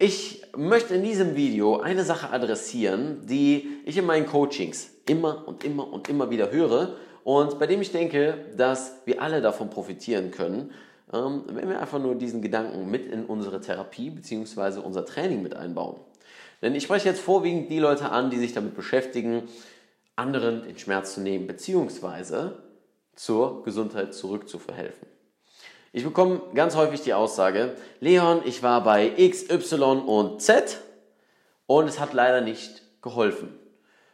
Ich möchte in diesem Video eine Sache adressieren, die ich in meinen Coachings immer und immer und immer wieder höre und bei dem ich denke, dass wir alle davon profitieren können, ähm, wenn wir einfach nur diesen Gedanken mit in unsere Therapie bzw. unser Training mit einbauen. Denn ich spreche jetzt vorwiegend die Leute an, die sich damit beschäftigen, anderen den Schmerz zu nehmen bzw. zur Gesundheit zurückzuverhelfen. Ich bekomme ganz häufig die Aussage, Leon, ich war bei X, Y und Z und es hat leider nicht geholfen.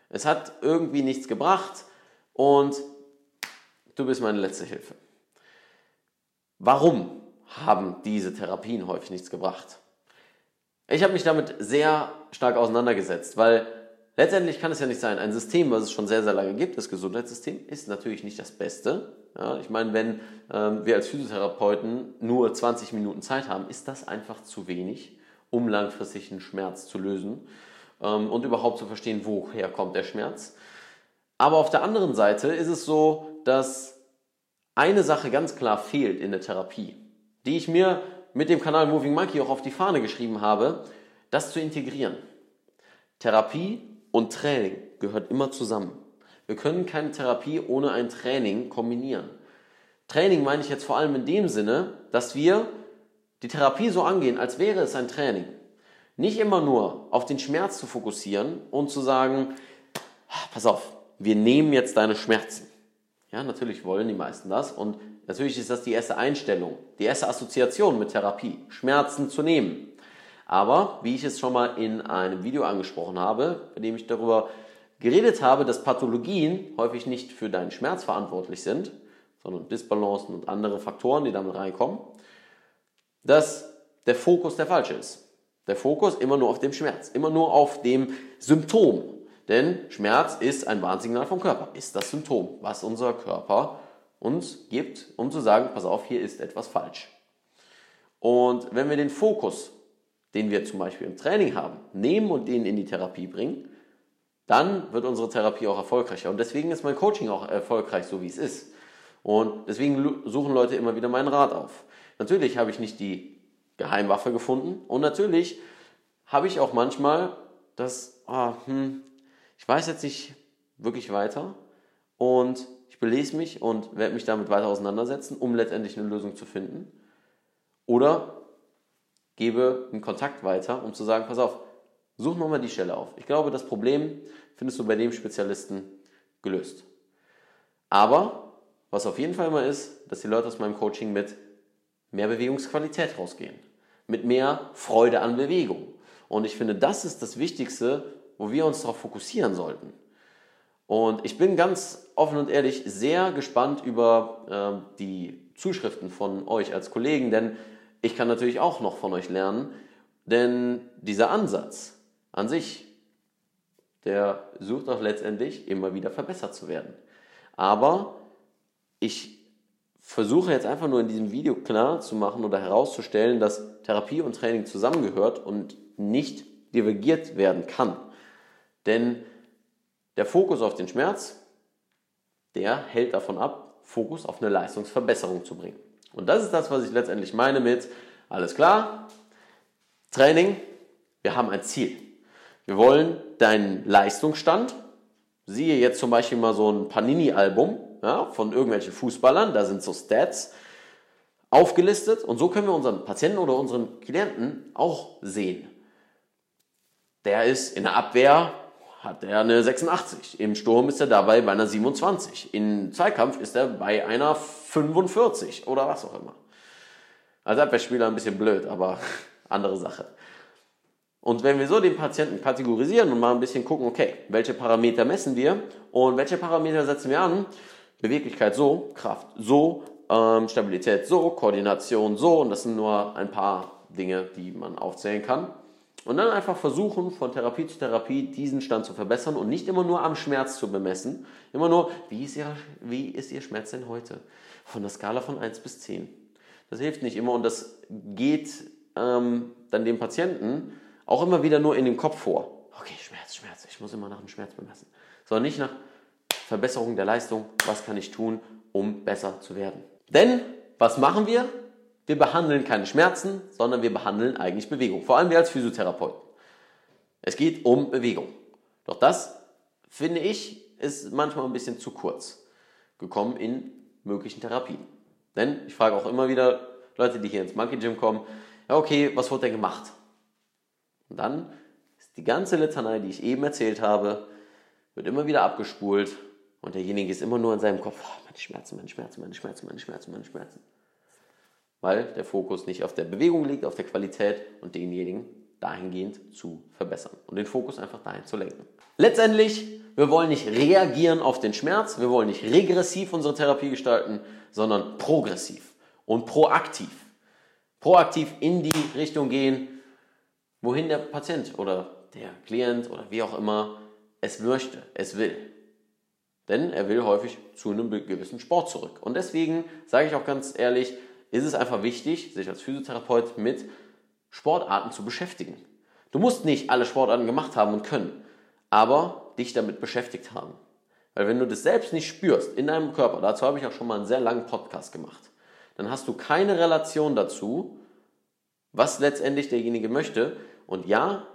Es hat irgendwie nichts gebracht und du bist meine letzte Hilfe. Warum haben diese Therapien häufig nichts gebracht? Ich habe mich damit sehr stark auseinandergesetzt, weil letztendlich kann es ja nicht sein, ein System, was es schon sehr, sehr lange gibt, das Gesundheitssystem, ist natürlich nicht das Beste. Ja, ich meine, wenn ähm, wir als Physiotherapeuten nur 20 Minuten Zeit haben, ist das einfach zu wenig, um langfristig einen Schmerz zu lösen ähm, und überhaupt zu verstehen, woher kommt der Schmerz. Aber auf der anderen Seite ist es so, dass eine Sache ganz klar fehlt in der Therapie, die ich mir mit dem Kanal Moving Monkey auch auf die Fahne geschrieben habe, das zu integrieren. Therapie und Training gehört immer zusammen. Wir können keine Therapie ohne ein Training kombinieren. Training meine ich jetzt vor allem in dem Sinne, dass wir die Therapie so angehen, als wäre es ein Training. Nicht immer nur auf den Schmerz zu fokussieren und zu sagen, ah, pass auf, wir nehmen jetzt deine Schmerzen. Ja, natürlich wollen die meisten das und natürlich ist das die erste Einstellung, die erste Assoziation mit Therapie, Schmerzen zu nehmen. Aber wie ich es schon mal in einem Video angesprochen habe, bei dem ich darüber geredet habe, dass Pathologien häufig nicht für deinen Schmerz verantwortlich sind, sondern Disbalancen und andere Faktoren, die damit reinkommen, dass der Fokus der falsche ist. Der Fokus immer nur auf dem Schmerz, immer nur auf dem Symptom. Denn Schmerz ist ein Warnsignal vom Körper, ist das Symptom, was unser Körper uns gibt, um zu sagen, pass auf, hier ist etwas falsch. Und wenn wir den Fokus, den wir zum Beispiel im Training haben, nehmen und den in die Therapie bringen, dann wird unsere Therapie auch erfolgreicher. Und deswegen ist mein Coaching auch erfolgreich, so wie es ist. Und deswegen suchen Leute immer wieder meinen Rat auf. Natürlich habe ich nicht die Geheimwaffe gefunden und natürlich habe ich auch manchmal das, ah, hm, ich weiß jetzt nicht wirklich weiter und ich belese mich und werde mich damit weiter auseinandersetzen, um letztendlich eine Lösung zu finden. Oder gebe einen Kontakt weiter, um zu sagen, pass auf, Such nochmal die Stelle auf. Ich glaube, das Problem findest du bei dem Spezialisten gelöst. Aber was auf jeden Fall immer ist, dass die Leute aus meinem Coaching mit mehr Bewegungsqualität rausgehen. Mit mehr Freude an Bewegung. Und ich finde, das ist das Wichtigste, wo wir uns darauf fokussieren sollten. Und ich bin ganz offen und ehrlich sehr gespannt über äh, die Zuschriften von euch als Kollegen, denn ich kann natürlich auch noch von euch lernen, denn dieser Ansatz, an sich, der sucht auch letztendlich immer wieder verbessert zu werden. Aber ich versuche jetzt einfach nur in diesem Video klar zu machen oder herauszustellen, dass Therapie und Training zusammengehört und nicht divergiert werden kann. Denn der Fokus auf den Schmerz, der hält davon ab, Fokus auf eine Leistungsverbesserung zu bringen. Und das ist das, was ich letztendlich meine mit, alles klar, Training, wir haben ein Ziel. Wir wollen deinen Leistungsstand, siehe jetzt zum Beispiel mal so ein Panini-Album ja, von irgendwelchen Fußballern, da sind so Stats aufgelistet und so können wir unseren Patienten oder unseren Klienten auch sehen. Der ist in der Abwehr, hat er eine 86, im Sturm ist er dabei bei einer 27, im Zweikampf ist er bei einer 45 oder was auch immer. Als Abwehrspieler ein bisschen blöd, aber andere Sache. Und wenn wir so den Patienten kategorisieren und mal ein bisschen gucken, okay, welche Parameter messen wir und welche Parameter setzen wir an? Beweglichkeit so, Kraft so, ähm, Stabilität so, Koordination so und das sind nur ein paar Dinge, die man aufzählen kann. Und dann einfach versuchen, von Therapie zu Therapie diesen Stand zu verbessern und nicht immer nur am Schmerz zu bemessen. Immer nur, wie ist Ihr, wie ist Ihr Schmerz denn heute? Von der Skala von 1 bis 10. Das hilft nicht immer und das geht ähm, dann dem Patienten auch immer wieder nur in den Kopf vor. Okay, Schmerz, Schmerz, ich muss immer nach dem Schmerz bemessen. Sondern nicht nach Verbesserung der Leistung, was kann ich tun, um besser zu werden. Denn, was machen wir? Wir behandeln keine Schmerzen, sondern wir behandeln eigentlich Bewegung. Vor allem wir als Physiotherapeuten. Es geht um Bewegung. Doch das, finde ich, ist manchmal ein bisschen zu kurz gekommen in möglichen Therapien. Denn ich frage auch immer wieder Leute, die hier ins Monkey Gym kommen, ja okay, was wurde denn gemacht? Und dann ist die ganze Litanei, die ich eben erzählt habe, wird immer wieder abgespult und derjenige ist immer nur in seinem Kopf, oh, meine Schmerzen, meine Schmerzen, meine Schmerzen, meine Schmerzen, meine Schmerzen weil der Fokus nicht auf der Bewegung liegt, auf der Qualität und denjenigen dahingehend zu verbessern und den Fokus einfach dahin zu lenken. Letztendlich, wir wollen nicht reagieren auf den Schmerz, wir wollen nicht regressiv unsere Therapie gestalten, sondern progressiv und proaktiv. Proaktiv in die Richtung gehen, wohin der Patient oder der Klient oder wie auch immer es möchte, es will. Denn er will häufig zu einem gewissen Sport zurück. Und deswegen sage ich auch ganz ehrlich, ist es einfach wichtig, sich als Physiotherapeut mit Sportarten zu beschäftigen. Du musst nicht alle Sportarten gemacht haben und können, aber dich damit beschäftigt haben. Weil wenn du das selbst nicht spürst in deinem Körper, dazu habe ich auch schon mal einen sehr langen Podcast gemacht, dann hast du keine Relation dazu, was letztendlich derjenige möchte. Und ja,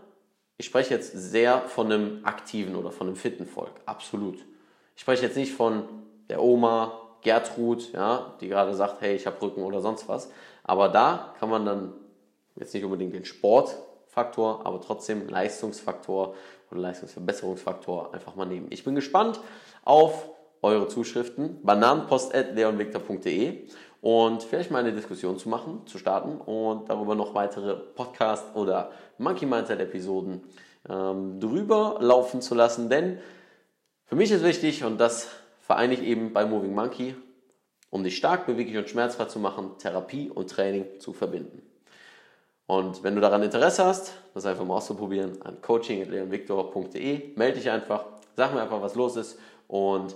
ich spreche jetzt sehr von einem aktiven oder von einem fitten Volk, absolut. Ich spreche jetzt nicht von der Oma, Gertrud, ja, die gerade sagt, hey, ich habe Rücken oder sonst was. Aber da kann man dann jetzt nicht unbedingt den Sportfaktor, aber trotzdem Leistungsfaktor oder Leistungsverbesserungsfaktor einfach mal nehmen. Ich bin gespannt auf eure Zuschriften, bananenpost.leonvictor.de und vielleicht mal eine Diskussion zu machen, zu starten und darüber noch weitere Podcast- oder Monkey Mindset-Episoden ähm, drüber laufen zu lassen, denn für mich ist wichtig und das vereine ich eben bei Moving Monkey, um dich stark, beweglich und schmerzfrei zu machen, Therapie und Training zu verbinden. Und wenn du daran Interesse hast, das einfach mal auszuprobieren, an coaching.leonvictor.de, melde dich einfach, sag mir einfach, was los ist und